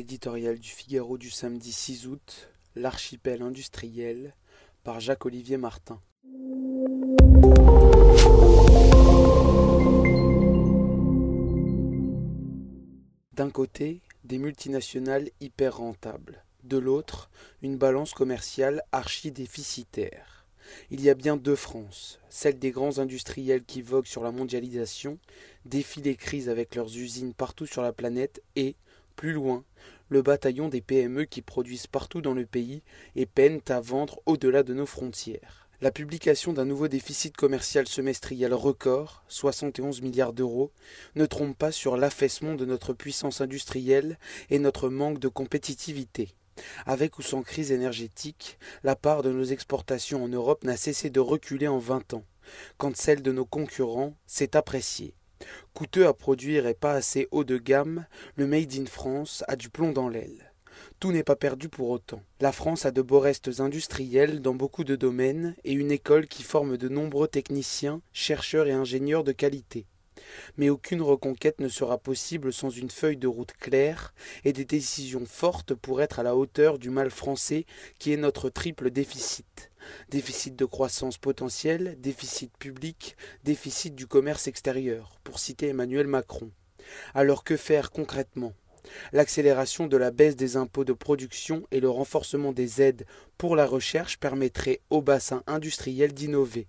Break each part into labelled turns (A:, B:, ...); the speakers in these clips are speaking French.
A: L'éditorial du Figaro du samedi 6 août, L'archipel industriel, par Jacques-Olivier Martin. D'un côté, des multinationales hyper rentables. De l'autre, une balance commerciale archi-déficitaire. Il y a bien deux France, celle des grands industriels qui voguent sur la mondialisation, défient les crises avec leurs usines partout sur la planète et, plus loin, le bataillon des PME qui produisent partout dans le pays et peinent à vendre au-delà de nos frontières. La publication d'un nouveau déficit commercial semestriel record, 71 milliards d'euros, ne trompe pas sur l'affaissement de notre puissance industrielle et notre manque de compétitivité. Avec ou sans crise énergétique, la part de nos exportations en Europe n'a cessé de reculer en vingt ans, quand celle de nos concurrents s'est appréciée. Coûteux à produire et pas assez haut de gamme, le Made in France a du plomb dans l'aile. Tout n'est pas perdu pour autant. La France a de beaux restes industriels dans beaucoup de domaines et une école qui forme de nombreux techniciens, chercheurs et ingénieurs de qualité. Mais aucune reconquête ne sera possible sans une feuille de route claire et des décisions fortes pour être à la hauteur du mal français qui est notre triple déficit. Déficit de croissance potentielle, déficit public, déficit du commerce extérieur, pour citer Emmanuel Macron. Alors que faire concrètement? L'accélération de la baisse des impôts de production et le renforcement des aides pour la recherche permettraient au bassin industriel d'innover,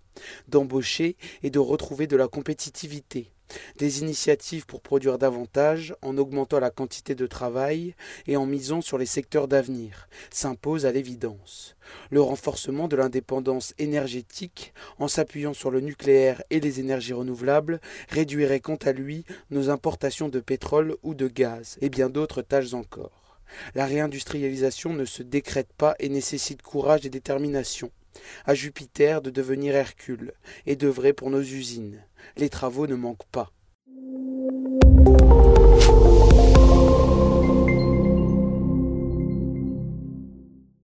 A: d'embaucher et de retrouver de la compétitivité. Des initiatives pour produire davantage en augmentant la quantité de travail et en misant sur les secteurs d'avenir s'imposent à l'évidence. Le renforcement de l'indépendance énergétique en s'appuyant sur le nucléaire et les énergies renouvelables réduirait quant à lui nos importations de pétrole ou de gaz et bien d'autres tâches encore. La réindustrialisation ne se décrète pas et nécessite courage et détermination à Jupiter de devenir Hercule et d'œuvrer pour nos usines. Les travaux ne manquent pas.